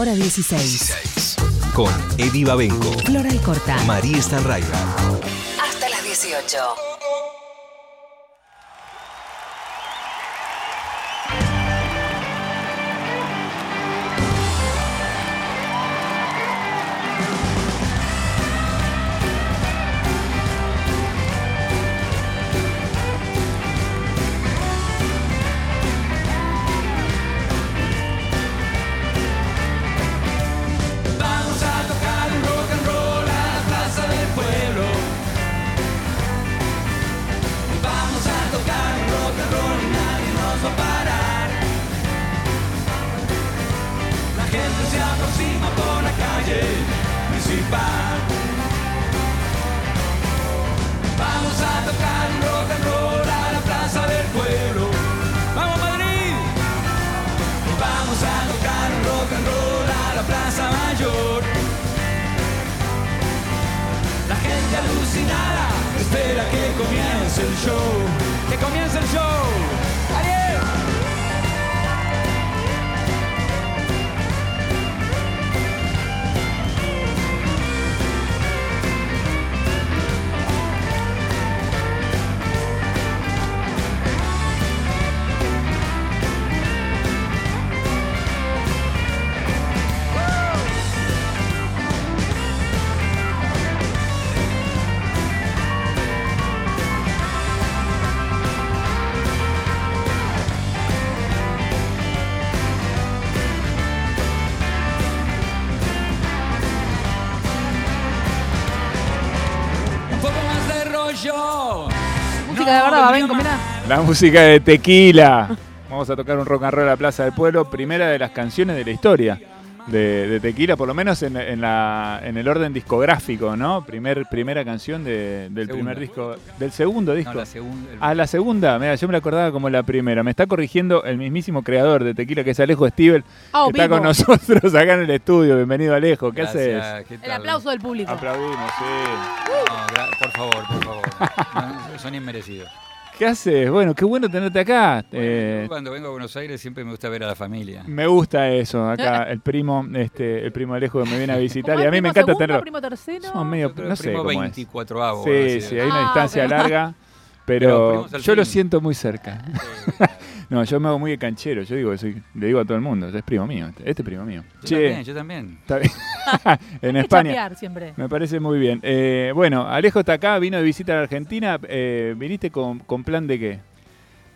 hora 16. 16. Con Eddie Babenco, Floral Corta. María Stanraiver. Hasta las 18. Gente alucinada espera que comience el show. La música de Tequila. Vamos a tocar un rock and roll a la Plaza del Pueblo, primera de las canciones de la historia de, de Tequila, por lo menos en, en la, en el orden discográfico, ¿no? Primer, primera canción de- del Segunda. primer disco, del segundo disco. No, la segunda. el- Ah, la segunda, mira, yo me la acordaba como la primera. Me está corrigiendo el mismismimo creador de Tequila, que es Alejo Stivel, Ah, que está vivo. con nosotros acá en el estudio. Bienvenido, Alejo. ¿Qué Gracias, haces? ¿qué El aplauso del público. Aplaudimos, sí. No, por favor, por favor. No, son inmerecidos. ¿Qué haces? Bueno, qué bueno tenerte acá. Eh, Yo cuando vengo a Buenos Aires siempre me gusta ver a la familia. me gusta eso, acá el primo, este, el primo Alejo que me viene a visitar ¿Cómo y a mí me encanta segundo, tenerlo. primo tercero? Somos medio, no sé primo cómo es. 24 avo. Sí, sí, hay una Ah, distancia ok. larga, Pero yo lo siento muy cerca. No, yo me hago muy de canchero, yo digo, soy, le digo a todo el mundo, es primo mío, este, este es primo mío. Yo Che, también, yo también. está bien. en Hay España. siempre. Me parece muy bien. Eh, bueno, Alejo está acá, vino de visita a la Argentina. eh, ¿Viniste con, con plan de qué?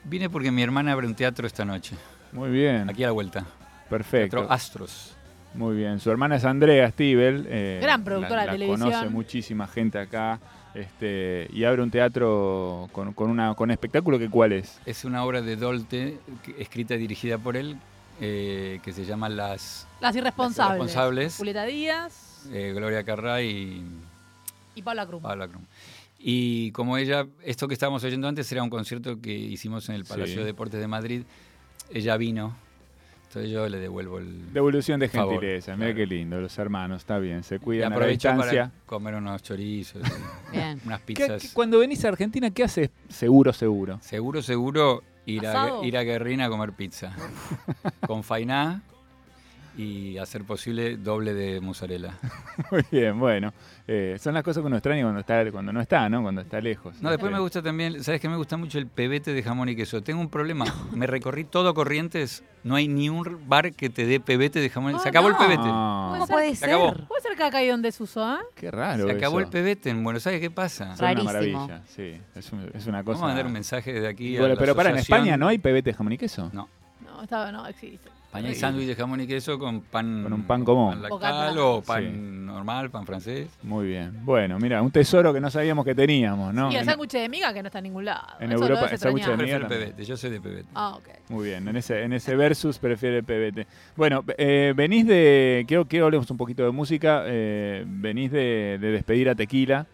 Vine porque mi hermana abre un teatro esta noche, Muy bien, aquí a la vuelta. perfecto. Teatro Astros. Muy bien. Su hermana es Andrea Stivel. eh, Gran productora la- de televisión. Conoce muchísima gente acá. Este, y abre un teatro con, con una con espectáculo que cuál es. Es una obra de Dolte, que- escrita y dirigida por él, eh, que se llama Las Las irresponsables. Las irresponsables. Julieta Díaz eh, Gloria Carrá y y Paula Cruz. Paula Krum. Y como ella, esto que estábamos oyendo antes era un concierto que hicimos en el Palacio Sí. de Deportes de Madrid, ella vino, entonces yo le devuelvo el... Devolución de Favor, gentileza. Mira claro. qué lindo, los hermanos, está bien. Se cuidan a la aprovecho distancia. para comer unos chorizos, Bien. unas ¿Qué- pizzas. qué- cuando venís a Argentina, ¿qué haces? Seguro, seguro. Seguro, seguro ir a, ir a Guerrina a comer pizza. con fainá y a ser posible doble de mozzarella. Muy bien, bueno. Eh, son las cosas que uno extraña cuando, está, cuando no está, ¿no? Cuando está lejos. No, después me gusta también, ¿sabes qué? Me gusta mucho el pebete de jamón y queso. Tengo un problema. Me recorrí todo Corrientes, no hay ni un bar que te dé pebete de jamón. Ah, Se acabó el no. pebete. No, Puede ¿Cómo ser- puede Se acabó. ser? Puede ser que acá hay donde se usó, ¿eh? qué raro. Se acabó eso. el pebete en Buenos Aires, ¿qué pasa? Son una Rarísimo. maravilla, sí. Es, un- es una cosa. Vamos a mandar un mensaje de aquí a Bueno, la pero para, en. España no hay pebete de jamón y queso. No. No, estaba, no, existe. España hay sándwich de jamón y queso con pan... Con un pan común. Pan lactal o pan Sí. normal, pan francés. Muy bien. Bueno, mira, un tesoro que no sabíamos que teníamos, ¿no? y el En- sándwich de miga que no está en ningún lado. en Eso Europa, el sándwich de miga el pebete, yo soy de pebete. Ah, ok. Muy bien, en ese, en ese versus prefiere el pebete. Bueno, eh, venís de. Quiero que hablemos un poquito de música. eh, venís de, de despedir a Tequila,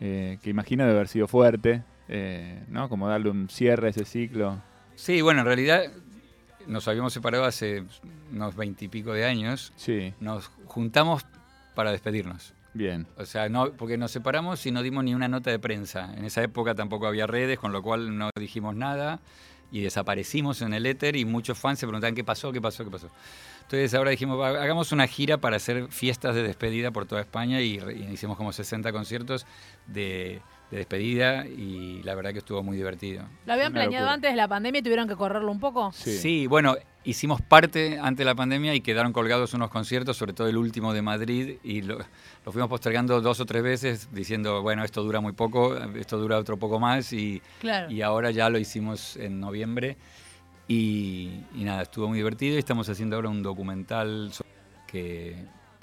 eh, que imagino de haber sido fuerte, eh, ¿no? Como darle un cierre a ese ciclo. Sí, bueno, en realidad nos habíamos separado hace unos veintipico de años. Sí, Nos juntamos para despedirnos. bien. O sea, no, porque nos separamos y no dimos ni una nota de prensa. En esa época tampoco había redes, con lo cual no dijimos nada y desaparecimos en el éter y muchos fans se preguntaban qué pasó, qué pasó, qué pasó. Entonces ahora dijimos, "Va, hagamos una gira para hacer fiestas de despedida por toda España y, y hicimos como 60 conciertos de, de despedida y la verdad que estuvo muy divertido. ¿Lo habían Una planeado locura. antes de la pandemia y tuvieron que correrlo un poco? Sí. bueno, hicimos parte antes de la pandemia y quedaron colgados unos conciertos, sobre todo el último de Madrid, y lo, lo fuimos postergando dos o tres veces diciendo, bueno, esto dura muy poco, esto dura otro poco más y, Claro. y ahora ya lo hicimos en noviembre y, y nada, estuvo muy divertido y estamos haciendo ahora un documental que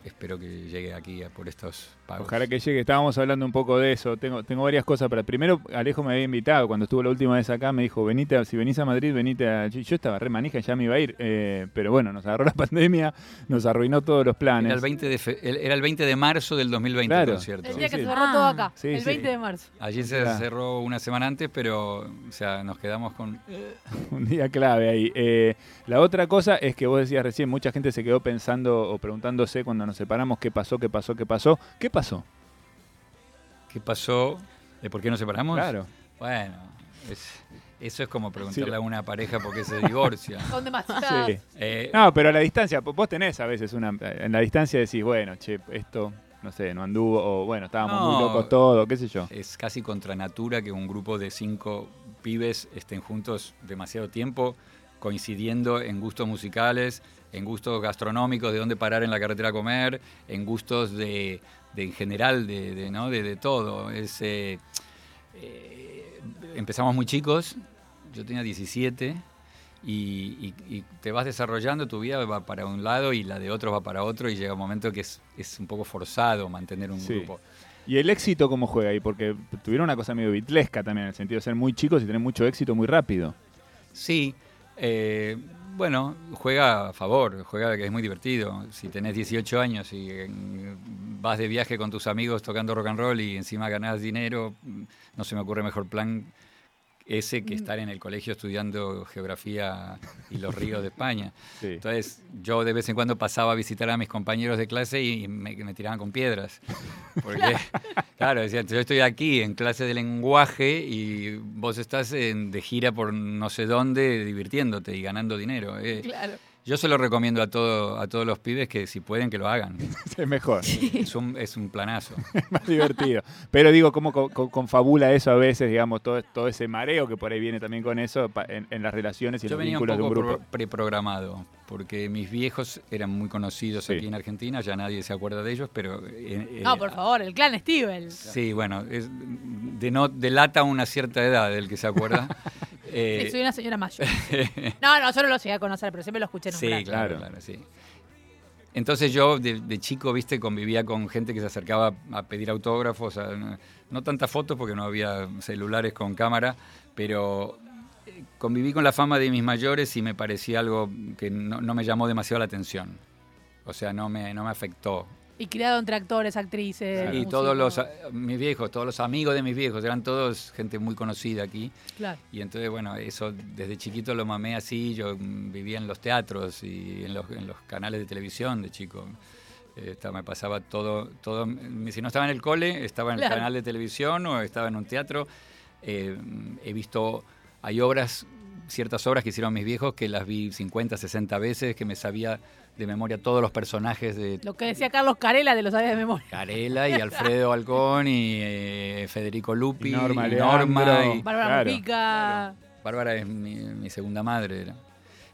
espero que llegue aquí a- por estos pagos. Ojalá que llegue. Estábamos hablando un poco de eso. Tengo, tengo varias cosas para. Primero, Alejo me había invitado cuando estuvo la última vez acá. Me dijo, venite, a- si venís a Madrid, venite a. Yo estaba re manija, ya me iba a ir. eh, pero bueno, nos agarró la pandemia, nos arruinó todos los planes. Era el, 20 de fe- el- era el 20 de marzo del 2020 Claro. el concierto. El día Sí, que sí. se cerró Ah. todo acá, Sí, el sí. 20 de marzo. Allí se Claro. cerró una semana antes, pero o sea, nos quedamos con... Un día clave ahí. Eh, la otra cosa es que vos decías recién, mucha gente se quedó pensando o preguntándose cuando nos separamos qué pasó, qué pasó, qué pasó. ¿Qué pasó? ¿Qué pasó? ¿De por qué nos separamos? Claro. Bueno, es- eso es como preguntarle Sí. a una pareja por qué se divorcia. Son demasiadas. Sí. Eh, No, pero a la distancia, vos tenés a veces una. En la distancia decís, bueno, che, esto, no sé, no anduvo, o bueno, estábamos muy locos todos, qué sé yo. Es casi contra natura que un grupo de cinco pibes estén juntos demasiado tiempo, coincidiendo en gustos musicales, en gustos gastronómicos, de dónde parar en la carretera a comer, en gustos de, de en general, de, de, ¿no? de, de todo. Es, eh, eh, empezamos muy chicos, yo tenía 17. Y, y- y te vas desarrollando, tu vida va para un lado y la de otro va para otro y llega un momento que es, es un poco forzado mantener un Sí. grupo. ¿Y el éxito cómo juega ahí? Porque tuvieron una cosa medio bitlesca también, en el sentido de ser muy chicos y tener mucho éxito muy rápido. Sí, eh, bueno, juega a favor, juega que es muy divertido. Si tenés 18 años y eh, vas de viaje con tus amigos tocando rock and roll y encima ganás dinero, mm, no se me ocurre mejor plan ese que estar en el colegio estudiando geografía y los ríos de España. Sí. Entonces yo de vez en cuando pasaba a visitar a mis compañeros de clase y me, me tiraban con piedras. Porque, claro, decían, yo estoy aquí en clase de lenguaje y vos estás en- de gira por no sé dónde divirtiéndote y ganando dinero. Eh, Claro. Yo se lo recomiendo a, todo, a todos los pibes que si pueden que lo hagan. Es mejor, Es un, es un planazo. más divertido. Pero digo, ¿cómo co- co- confabula eso a veces, digamos, todo, todo ese mareo que por ahí viene también con eso pa- en, en las relaciones y Yo los venía un vínculos de un grupo? pro- preprogramado, porque mis viejos eran muy conocidos Sí. aquí en Argentina, ya nadie se acuerda de ellos, pero... eh, eh, No, por favor, el clan Steve. Sí, bueno, es, de no, delata una cierta edad del que se acuerda. Eh, Sí, soy una señora mayor. No, no, yo no lo llegué a conocer, pero siempre lo escuché sí, nombrar. claro, Claro. claro, sí. Entonces yo de, de chico, viste, convivía con gente que se acercaba a pedir autógrafos, a- no, no tantas fotos porque no había celulares con cámara, pero conviví con la fama de mis mayores y me parecía algo que no, no me llamó demasiado la atención. O sea, no me, no me afectó. Y criado entre actores, actrices. Y músicos. todos los, a- mis viejos, todos los amigos de mis viejos, eran todos gente muy conocida aquí. Claro. Y entonces, bueno, eso desde chiquito lo mamé así. Yo mm, vivía en los teatros y en los, en los canales de televisión de chico. Esta- me pasaba todo, todo. mm, Si no estaba en el cole, estaba en el Claro. canal de televisión o estaba en un teatro. Eh, he visto, hay obras, ciertas obras que hicieron mis viejos que las vi 50, 60 veces, que me sabía de memoria todos los personajes de Lo que decía Carlos Carela de los sabía de memoria. Carela y Alfredo Alcón y eh, Federico Lupi Y Norma y Norma y- Bárbara Claro. Mujica. Bárbara es mi, mi segunda madre. era.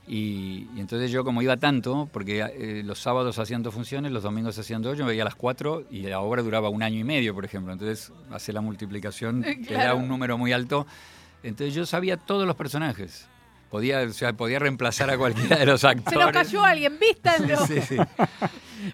Y, y entonces yo como iba tanto, porque eh, los sábados hacían dos funciones, los domingos hacían dos, yo me veía a las cuatro y la obra duraba un año y medio, por ejemplo. Entonces hace la multiplicación, te da Claro. un número muy alto. Entonces yo sabía todos los personajes. Podía, o sea, podía reemplazar a cualquiera de los Se actores. nos cayó alguien, vístanlo. Sí, sí.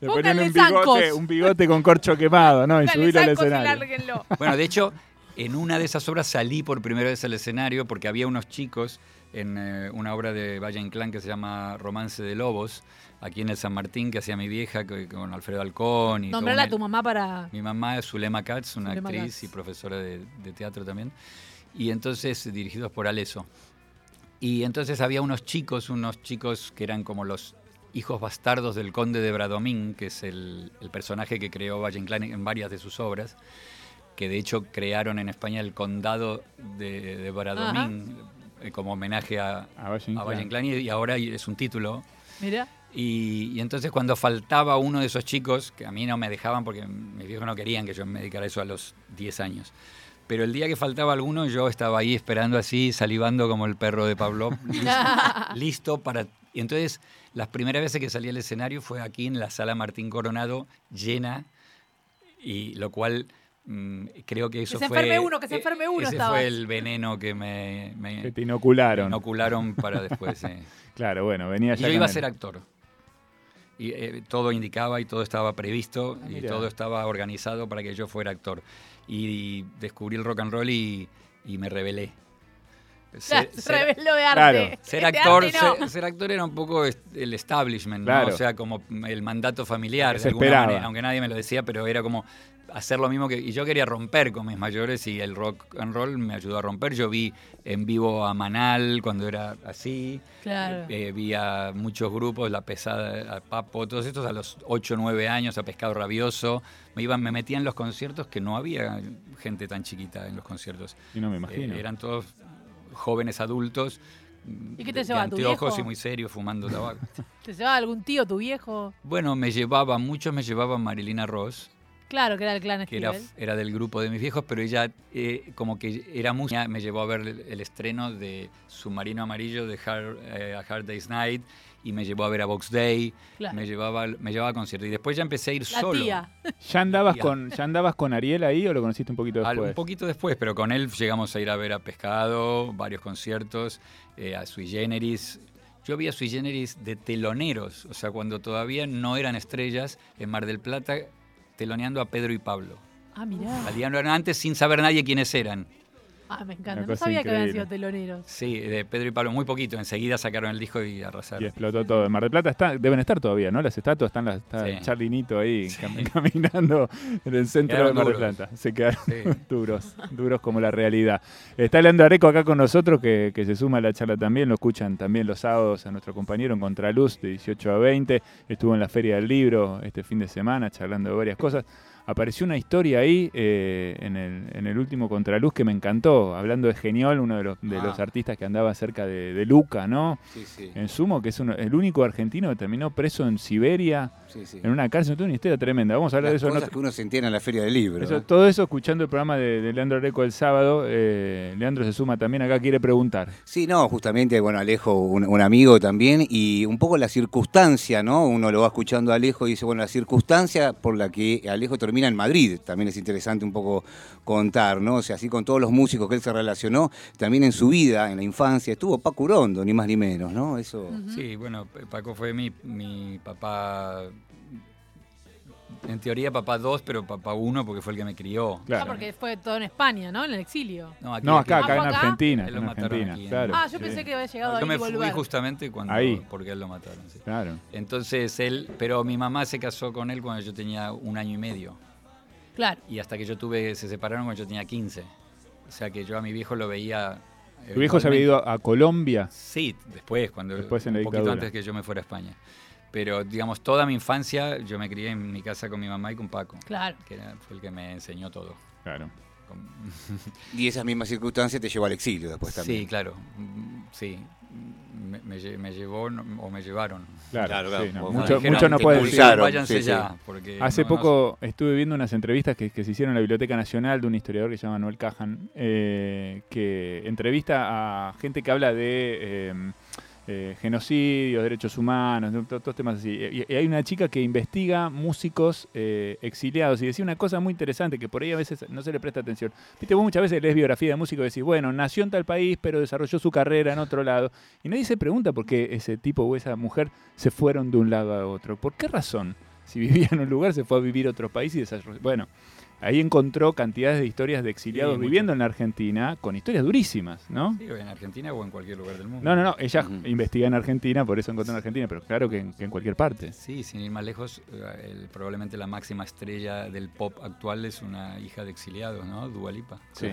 Le ponían un bigote, zancos. un bigote con corcho quemado, ¿no? Y subirlo al escenario. lárguenlo. Bueno, de hecho, en una de esas obras salí por primera vez al escenario porque había unos chicos en eh, una obra de Valle Inclán que se llama Romance de Lobos, aquí en el San Martín, que hacía mi vieja que- con Alfredo Alcón. Y Nombrala a tu mamá para. Mi mamá es Zulema Katz, una Zulema actriz Katz. y profesora de, de teatro también. Y entonces, dirigidos por Aleso. Y entonces había unos chicos, unos chicos que eran como los hijos bastardos del conde de Bradomín, que es el, el personaje que creó Valle Inclán en varias de sus obras, que de hecho crearon en España el condado de, de Bradomín eh, como homenaje a, A Valle Inclán y, y ahora es un título. Mira. Y, y entonces cuando faltaba uno de esos chicos, que a mí no me dejaban porque mis viejos no querían que yo me dedicara a eso a los 10 años. Pero el día que faltaba alguno, yo estaba ahí esperando así, salivando como el perro de Pablo, listo, listo para... Y entonces, las primeras veces que salí al escenario fue aquí en la sala Martín Coronado, llena, y lo cual mm, creo que eso se fue... enferme uno, que se enferme uno Ese estabas. fue el veneno que me, me Que te inocularon. inocularon para después. Claro, bueno, venía Y ya yo iba a ser actor. Y eh, todo indicaba y todo estaba previsto y Ah, todo estaba organizado para que yo fuera actor. Y descubrí el rock and roll y, y me rebelé. Ser, Se ser- reveló de arte. Claro. ser De actor, arte no. ser, ser actor era un poco el establishment, ¿no? Claro. o sea, como el mandato familiar, de alguna manera, aunque nadie me lo decía, pero era como hacer lo mismo que... Y yo quería romper con mis mayores y el rock and roll me ayudó a romper. Yo vi en vivo a Manal cuando era así, Claro. eh, vi a muchos grupos, La Pesada, a Papo, todos estos a los 8 o 9 años, a Pescado Rabioso. Me, iban, me metía en los conciertos que no había gente tan chiquita en los conciertos. Y no me Eh, imagino. eran todos jóvenes adultos. ¿Y qué de- te llevaba, tu viejo? y muy serios fumando tabaco. ¿Te llevaba algún tío, tu viejo? bueno, me llevaba, muchos me llevaban Marilina Ross, Claro, que era el clan que era, era del grupo de mis viejos, pero ella eh, como que era música, me llevó a ver el, el estreno de Submarino Amarillo de Hard, eh, A Hard Day's Night y me llevó a ver a Box Day, Claro. me llevaba me llevaba a conciertos y después ya empecé a ir La solo. tía. ¿Ya andabas, con, ¿Ya andabas con Ariel ahí o lo conociste un poquito Al- después? un poquito después, pero con él llegamos a ir a ver a Pescado, varios conciertos, eh, a Sui Generis. Yo vi a Sui Generis de teloneros, o sea, cuando todavía no eran estrellas, en Mar del Plata, teloneando a Pedro y Pablo. Ah, mirá. Salían antes sin saber nadie quiénes eran. Ah, me encanta. No sabía que habían sido teloneros. Sí, de Pedro y Pablo, muy poquito. Enseguida sacaron el disco y Y arrasaron. explotó todo. En Mar del Plata está, deben estar todavía, ¿no? Las estatuas están las, está Sí. Charlie Nito ahí Sí. cam- caminando en el centro Quedaron de Mar del. Plata. Se quedaron Sí. duros, duros como la realidad. Está Leandro Areco acá con nosotros, que, que se suma a la charla también. Lo escuchan también los sábados a nuestro compañero en Contraluz de 18 a 20. Estuvo en la Feria del Libro este fin de semana charlando de varias cosas. Apareció una historia ahí eh, en, el, en el último Contraluz que me encantó, hablando de Geniol, uno de los, de Ah. los artistas que andaba cerca de, de Luca, ¿no? Sí, sí, En sumo, que es uno- el único argentino que terminó preso en Siberia, sí, en una cárcel. Una historia tremenda. Vamos a hablar Las de eso. cosas que uno se entera en la feria del libro. eso- ¿eh? todo eso escuchando el programa de, de Leandro Areco el sábado. Eh, Leandro se suma también acá, quiere preguntar. Sí, no, justamente, bueno, Alejo, un, un amigo también, y un poco la circunstancia, ¿no? Uno lo va escuchando a Alejo y dice, bueno, la circunstancia por la que Alejo termina en Madrid, también es interesante un poco contar, ¿no? O sea, así con todos los músicos que él se relacionó, también en su vida, en la infancia, estuvo Paco Urondo, ni más ni menos, ¿no? Eso... Sí, bueno, Paco fue mi, mi papá, en teoría papá dos, pero papá uno porque fue el que me crió. Claro. Ah, porque fue todo en España, ¿no? En el exilio. No, aquí, No, acá, aquí. acá en. Argentina. Él lo en mataron Argentina, aquí en- claro. ah, yo sí, pensé que había llegado Yo ahí me y fui volver. justamente cuando, Ahí. porque él lo mataron. sí. Claro. Entonces él, pero mi mamá se casó con él cuando yo tenía un año y medio. Claro. Y hasta que yo tuve, se separaron cuando yo tenía 15. O sea que yo a mi viejo lo veía. ¿Tu viejo se había ido a, a Colombia? Sí, después, cuando Después en la un poquito dictadura. antes que yo me fuera a España. Pero digamos, toda mi infancia yo me crié en mi casa con mi mamá y con Paco, Claro. que era- fue el que me enseñó todo. Claro. Y esas mismas circunstancias te llevó al exilio después también. Sí, claro. Sí. Me, me lle- me llevó no- o me llevaron. Claro, Claro, claro. sí, no, mucho, dijeron, mucho no puede decir. Váyanse sí, sí. ya. Porque Hace no- no- poco estuve viendo unas entrevistas que, que se hicieron en la Biblioteca Nacional de un historiador que se llama Noel Cajan, eh, que entrevista a gente que habla de eh, eh, genocidios, derechos humanos, todos temas así. Y, y hay una chica que investiga músicos eh, exiliados y decía una cosa muy interesante que por ahí a veces no se le presta atención. Viste, vos muchas veces lees biografía de músicos y decís, bueno, nació en tal país, pero desarrolló su carrera en otro lado. Y nadie se pregunta por qué ese tipo o esa mujer se fueron de un lado a otro. ¿Por qué razón? Si vivía en un lugar, se fue a vivir a otro país y desarrolló. Bueno, ahí encontró cantidades de historias de exiliados Sí, viviendo en la Argentina con historias durísimas, ¿no? Sí, en Argentina o en cualquier lugar del mundo. No, no, no, ella investiga en Argentina, por eso encontró en Argentina, pero claro que en, que en cualquier parte. Sí, sin ir más lejos, eh, el- probablemente la máxima estrella del pop actual es una hija de exiliados, ¿no? Dua Lipa. Sí.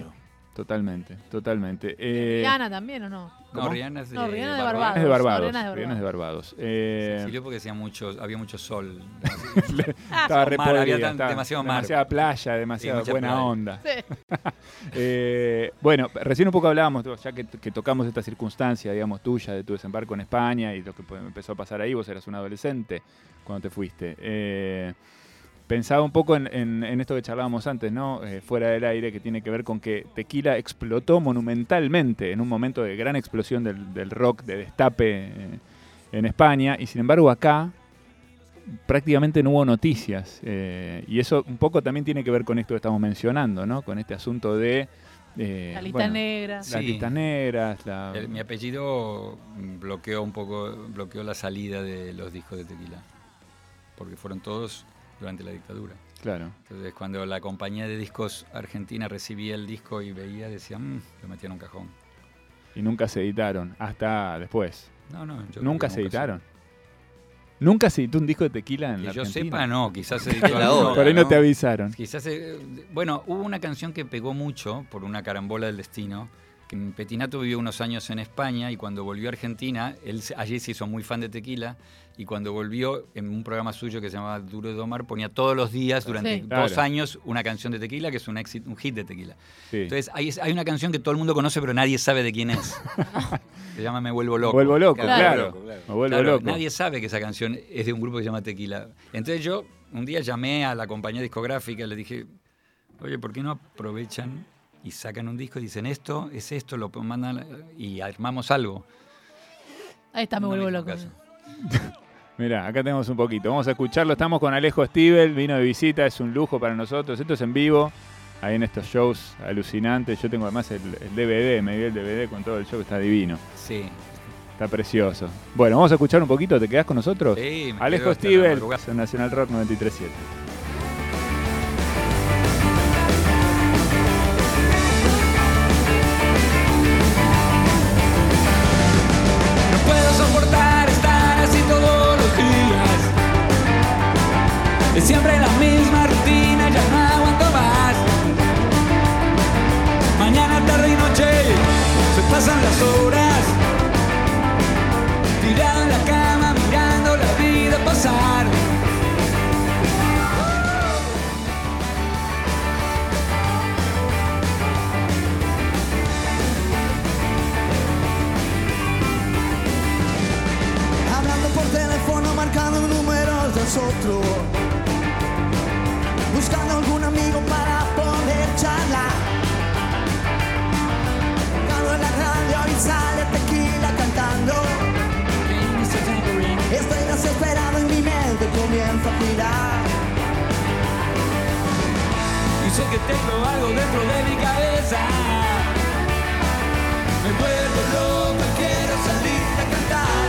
Totalmente, totalmente. Eh, Rihanna también, ¿o no? No. Rihanna es de, No, Rihanna de Barbados. es de Barbados. Rihanna es de Rihanna es de Barbados. Eh, porque hacía mucho, había mucho sol. estaba re mar, había podrida, tan- estaba- demasiado mar. demasiada playa, demasiada buena playa. onda. Sí. Eh, bueno, recién un poco hablábamos, ya que, que tocamos esta circunstancia, digamos, tuya, de tu desembarco en España y lo que empezó a pasar ahí, vos eras un adolescente cuando te fuiste. Eh, pensaba un poco en, en- en esto que charlábamos antes, ¿no? Eh, fuera del aire, que tiene que ver con que Tequila explotó monumentalmente en un momento de gran explosión del, del rock, de destape eh, en España, y sin embargo acá prácticamente no hubo noticias. eh, y eso un poco también tiene que ver con esto que estamos mencionando, ¿no? Con este asunto de... eh, La lista bueno, negra. Las Sí. listas negras, la... El- mi apellido bloqueó un poco, bloqueó la salida de los discos de tequila. Porque fueron todos durante la dictadura. Claro. Entonces cuando la compañía de discos argentina recibía el disco y veía, decía, "Mm", lo metía en un cajón. Y nunca se editaron, hasta después. No, no. yo creo Nunca que se editaron. Nunca se editó un disco de tequila en Que la yo Argentina. sepa, no. Quizás se editó La hora, Por ahí no, ¿no? te avisaron. Quizás, bueno, hubo una canción que pegó mucho por una carambola del destino. Que Petinato vivió unos años en España y cuando volvió a Argentina, él allí se hizo muy fan de tequila y cuando volvió en un programa suyo que se llamaba Duro de Domar ponía todos los días durante Sí. dos Claro. años una canción de tequila que es un, éxito, un hit de tequila. Sí. Entonces hay, hay una canción que todo el mundo conoce pero nadie sabe de quién es. se llama Me vuelvo loco. Vuelvo loco, Claro. Me vuelvo Claro, loco. Nadie sabe que esa canción es de un grupo que se llama Tequila. Entonces yo un día llamé a la compañía discográfica y le dije, oye, ¿por qué no aprovechan y sacan un disco y dicen esto, es esto, lo mandan y armamos algo? Ahí está, me No vuelvo loco. Mira, acá tenemos un poquito. Vamos a escucharlo. Estamos con Alejo Stivel, vino de visita, es un lujo para nosotros. Esto es en vivo, ahí en estos shows alucinantes. Yo tengo además el, el DVD, me dio el DVD con todo el show, está divino. Sí. Está precioso. Bueno, vamos a escuchar un poquito. ¿Te quedás con nosotros? Sí, me Alejo Stivel, Nacional Rock 937. Siempre la misma rutina, ya no aguanto más. Mañana, tarde y noche se pasan las horas. Tirado en la cama mirando la vida pasar. Hablando por teléfono, marcando números de otro. Tengo algo dentro de mi cabeza. Me vuelvo loco, quiero salir a cantar,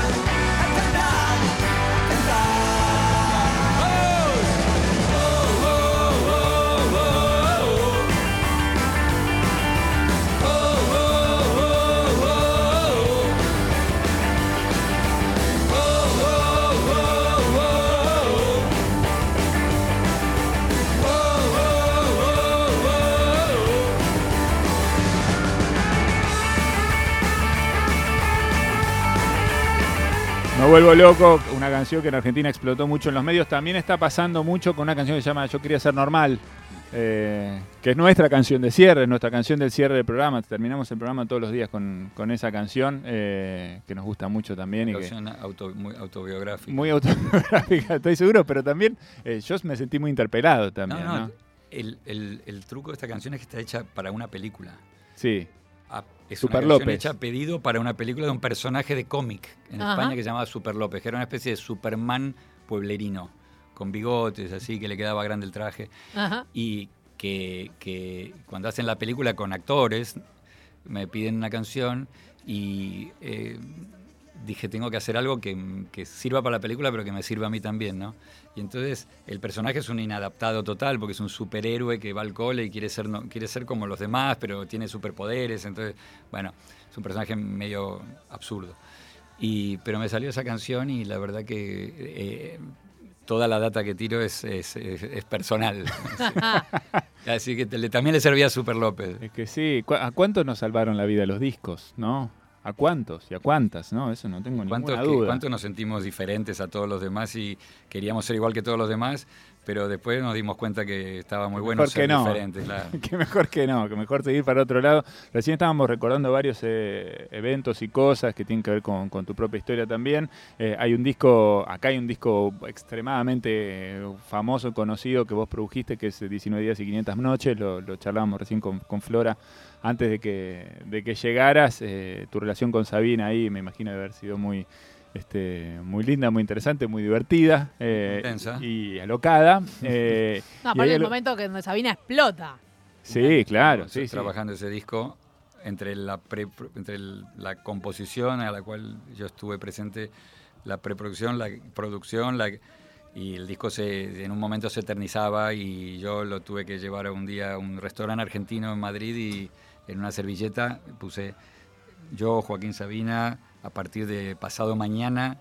vuelvo loco, una canción que en Argentina explotó mucho en los medios. También está pasando mucho con una canción que se llama Yo quería ser normal, eh, que es nuestra canción de cierre, nuestra canción del cierre del programa. Terminamos el programa todos los días con, con esa canción, eh, que nos gusta mucho también. Y que, Canción auto- muy autobiográfica. muy autobiográfica, estoy seguro, pero también eh, yo me sentí muy interpelado también. no, no, ¿no? El, el- el truco de esta canción es que está hecha para una película. Sí, Ah, Es Super una canción López. hecha a pedido para una película de un personaje de cómic en Ajá. España que se llamaba Super López, que era una especie de Superman pueblerino, con bigotes así, que le quedaba grande el traje. Ajá. Y que, que cuando hacen la película con actores, me piden una canción y eh, dije, tengo que hacer algo que, que sirva para la película, pero que me sirva a mí también, ¿no? Y entonces el personaje es un inadaptado total, porque es un superhéroe que va al cole y quiere ser, no, quiere ser como los demás, pero tiene superpoderes, entonces, bueno, es un personaje medio absurdo. Y, pero me salió esa canción y la verdad que eh, toda la data que tiro es, es- es- es personal. Sí. Así que te- también le servía a Super López. Es que sí, ¿cu- ¿a cuántos nos salvaron la vida los discos, no? ¿A cuántos y a cuántas, no? Eso no tengo ¿Cuántos, ninguna que- duda. cuántos nos sentimos diferentes a todos los demás y queríamos ser igual que todos los demás? Pero después nos dimos cuenta que estaba muy bueno Mejor ser que no. diferente, claro. que mejor que no, que mejor seguir para otro lado. Recién estábamos recordando varios eh, eventos y cosas que tienen que ver con, con tu propia historia también. Eh, hay un disco, acá hay un disco extremadamente eh, famoso, conocido que vos produjiste, que es 19 días y 500 noches. Lo, lo charlábamos recién con, con Flora antes de que, de que llegaras. Eh, tu relación con Sabina ahí me imagino de haber sido muy... Este, muy linda, muy interesante, muy divertida eh, Intensa. y alocada. eh, No, aparte hay el momento que donde Sabina explota. Sí, claro, Estamos sí, sí. trabajando ese disco entre la pre- entre el- la composición a la cual yo estuve presente, la preproducción, la producción, la, y el disco se, en un momento se eternizaba y yo lo tuve que llevar a un día a un restaurante argentino en Madrid y en una servilleta puse yo, Joaquín Sabina, a partir de pasado mañana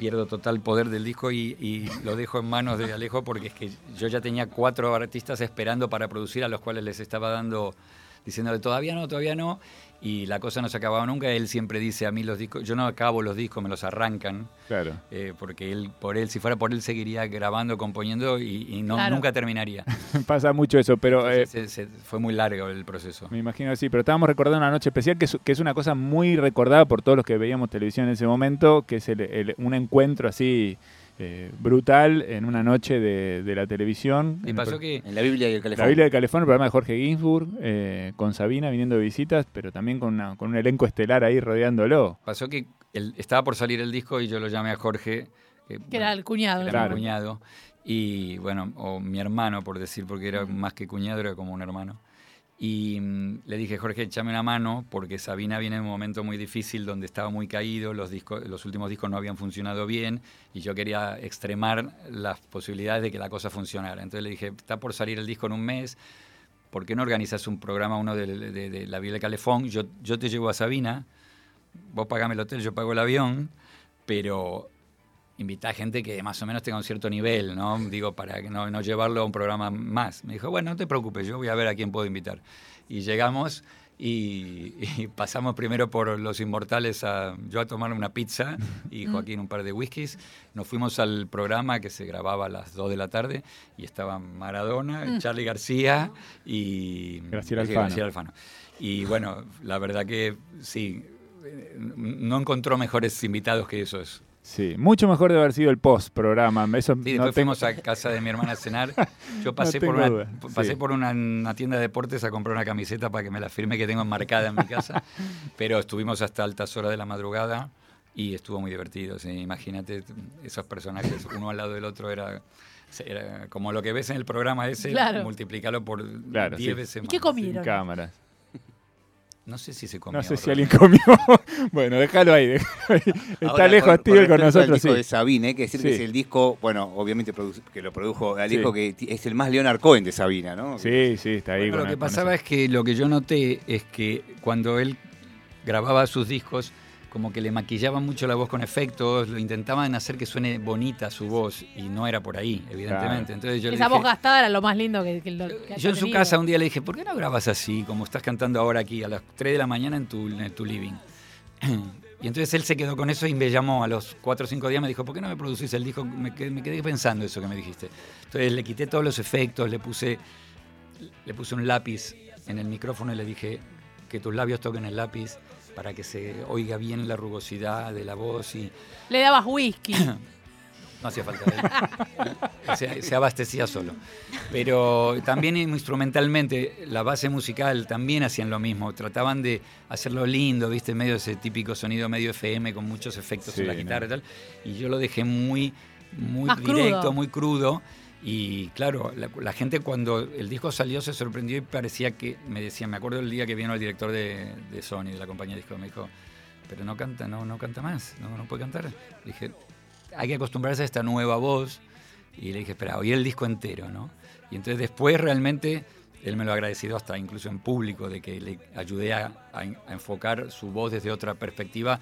pierdo total poder del disco y, lo dejo en manos de Alejo porque es que yo ya tenía cuatro artistas esperando para producir a los cuales les estaba dando, diciéndole todavía no, todavía no, y la cosa no se acababa nunca. Él siempre dice a mí los discos, yo no acabo los discos, me los arrancan, Claro. eh, porque él, por él, si fuera por él, seguiría grabando, componiendo y, y no, Claro. nunca terminaría. Pasa mucho eso, pero eh, Entonces, se- se- fue muy largo el proceso. me imagino así. Pero estábamos recordando una noche especial que es, que es una cosa muy recordada por todos los que veíamos televisión en ese momento, que es el- el- un encuentro así eh, brutal en una noche de, de la televisión. Y En pasó que En la Biblia y el La calefón. Biblia de Calefón, el programa de Jorge Ginsburg, eh, con Sabina viniendo de visitas, pero también con, una- con un elenco estelar ahí rodeándolo. pasó que el- estaba por salir el disco y yo lo llamé a Jorge, que, Que era el cuñado. era Claro. mi cuñado, y bueno, o mi hermano, por decir, porque era más que cuñado, era como un hermano. Y mm, le dije, Jorge, échame una mano, porque Sabina viene en un momento muy difícil donde estaba muy caído, los, discos, los últimos discos no habían funcionado bien, y yo quería extremar las posibilidades de que la cosa funcionara. Entonces le dije, está por salir el disco en un mes, ¿por qué no organizas un programa, uno de, la Biblia de Calefón? Yo, yo te llevo a Sabina, vos pagame el hotel, yo pago el avión, pero invita a gente que más o menos tenga un cierto nivel, ¿no? Digo, para que no, no llevarlo a un programa más. Me dijo, bueno, no te preocupes, yo voy a ver a quién puedo invitar. Y llegamos y, y pasamos primero por Los Inmortales, a, yo a tomar una pizza y Joaquín un par de whiskies. Nos fuimos al programa que se grababa a las 2 de la tarde y estaban Maradona, Charlie García y Graciela Alfano. Graciela Alfano. Y bueno, la verdad que sí, no encontró mejores invitados que esos. Sí, mucho mejor de haber sido el post-programa. Eso Sí, no después tengo- fuimos a casa de mi hermana a cenar. Yo pasé, por, una, duda, pasé sí. por una, una tienda de deportes a comprar una camiseta para que me la firme que tengo enmarcada en mi casa. Pero estuvimos hasta altas horas de la madrugada y estuvo muy divertido. sí, Imagínate esos personajes, uno al lado del otro, era, era como lo que ves en el programa ese, Claro. multiplicarlo por Claro, 10 sí. veces ¿Y más. qué sin comieron? cámaras. No sé si se comió. No sé si alguien comió. bueno, déjalo ahí. déjalo ahí. Está Ahora, lejos con- Steve con nosotros, disco sí. de Sabine, hay que decir que es el disco, bueno, obviamente que lo produjo Alejo, Sí. que es el más Leonard Cohen de Sabina, ¿no? Sí, sí, está ahí. Bueno, con- lo que pasaba es que lo que yo noté es que cuando él grababa sus discos, como que le maquillaban mucho la voz con efectos, lo intentaban hacer que suene bonita su voz y no era por ahí, evidentemente. Claro. Entonces yo le Esa dije, voz gastada era lo más lindo que, que lo que yo en su casa un día le dije, ¿por qué no grabas así, como estás cantando ahora aquí a las 3 de la mañana en tu, en tu living? Y entonces él se quedó con eso y me llamó a los 4 o 5 días, me dijo, ¿por qué no me producís el disco? Me quedé, me quedé pensando eso que me dijiste. Entonces le quité todos los efectos, le puse, le puse un lápiz en el micrófono y le dije que tus labios toquen el lápiz para que se oiga bien la rugosidad de la voz y Le dabas whisky. no hacía falta. Él se, se abastecía solo. Pero también instrumentalmente, la base musical también hacían lo mismo. Trataban de hacerlo lindo, ¿viste? Medio ese típico sonido medio FM con muchos efectos Sí, en la ¿no? guitarra y tal. Y yo lo dejé muy, muy Más directo, crudo. muy crudo. Y claro, la, gente cuando el disco salió se sorprendió y parecía que, me decía, me acuerdo el día que vino el director de, de Sony, de la compañía de disco, me dijo, pero no canta, no, no canta más, no, no puede cantar. Dije, hay que acostumbrarse a esta nueva voz. Y le dije, espera, oí el disco entero, ¿no? Y entonces después realmente él me lo ha agradecido hasta incluso en público, de que le ayudé a, a enfocar su voz desde otra perspectiva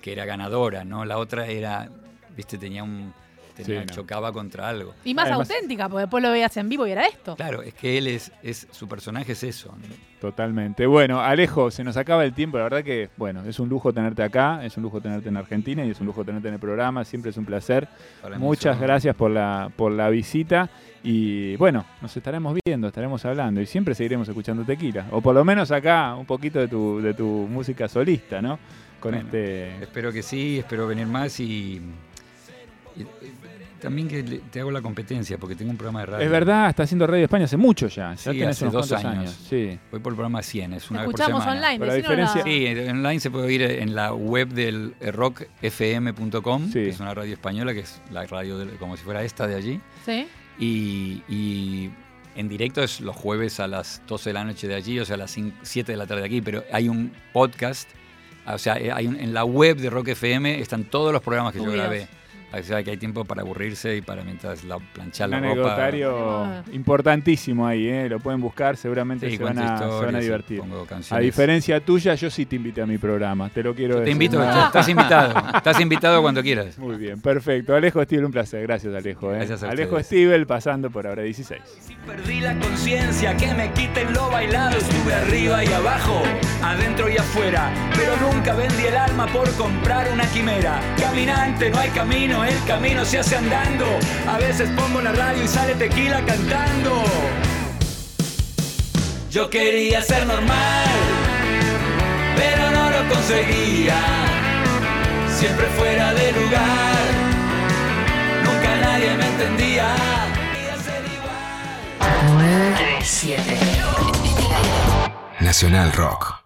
que era ganadora, ¿no? La otra era, viste, tenía un tenía- Sí, no. chocaba contra algo. Y más Además- auténtica, porque después lo veías en vivo y era esto. Claro, es que él es, es su personaje es eso. ¿no? Totalmente. Bueno, Alejo, se nos acaba el tiempo. La verdad que, bueno, es un lujo tenerte acá, es un lujo tenerte en Argentina y es un lujo tenerte en el programa. Siempre es un placer. Para Muchas gracias por la, por la visita. Y bueno, nos estaremos viendo, estaremos hablando y siempre seguiremos escuchando tequila. O por lo menos acá un poquito de tu, de tu música solista, ¿no? Con Bueno, este. Espero que sí, espero venir más y también que te hago la competencia porque tengo un programa de radio. Es verdad, está haciendo Radio España hace mucho ya. Ya Sí, tenés hace dos años. años. Sí. Voy por el programa 100, es una vez por Escuchamos semana. online, Pero la diferencia- Sí, online se puede oír en la web del eh, rockfm.com, Sí. que es una radio española, que es la radio de- como si fuera esta de allí. Sí. Y, y en directo es los jueves a las 12 de la noche de allí, o sea, a las 5 7 de la tarde de aquí, pero hay un podcast, o sea, eh, hay un- en la web de Rock FM están todos los programas que yo grabé. O sea, que hay tiempo para aburrirse y para mientras la planchar Un la ropa. anecdotario Ah. importantísimo ahí, ¿eh? lo pueden buscar, seguramente Sí, se, van a, se van a divertir. pongo A diferencia tuya, yo sí te invité a mi programa, te lo quiero Te decir. invito, Ah, estás invitado. Estás invitado cuando quieras. Muy bien, perfecto. Alejo Stivel, un placer. Gracias, Alejo. ¿eh? Gracias a Alejo. Stivel pasando por ahora 16. Perdí la conciencia, que me quiten lo bailado. Estuve arriba y abajo, adentro y afuera. Pero nunca vendí el alma por comprar una quimera. Caminante, no hay camino, el camino se hace andando. A veces pongo la radio y sale tequila cantando. Yo quería ser normal, pero no lo conseguía. Siempre fuera de lugar, nunca nadie me entendía. Quería ser igual. 937. Nacional Rock.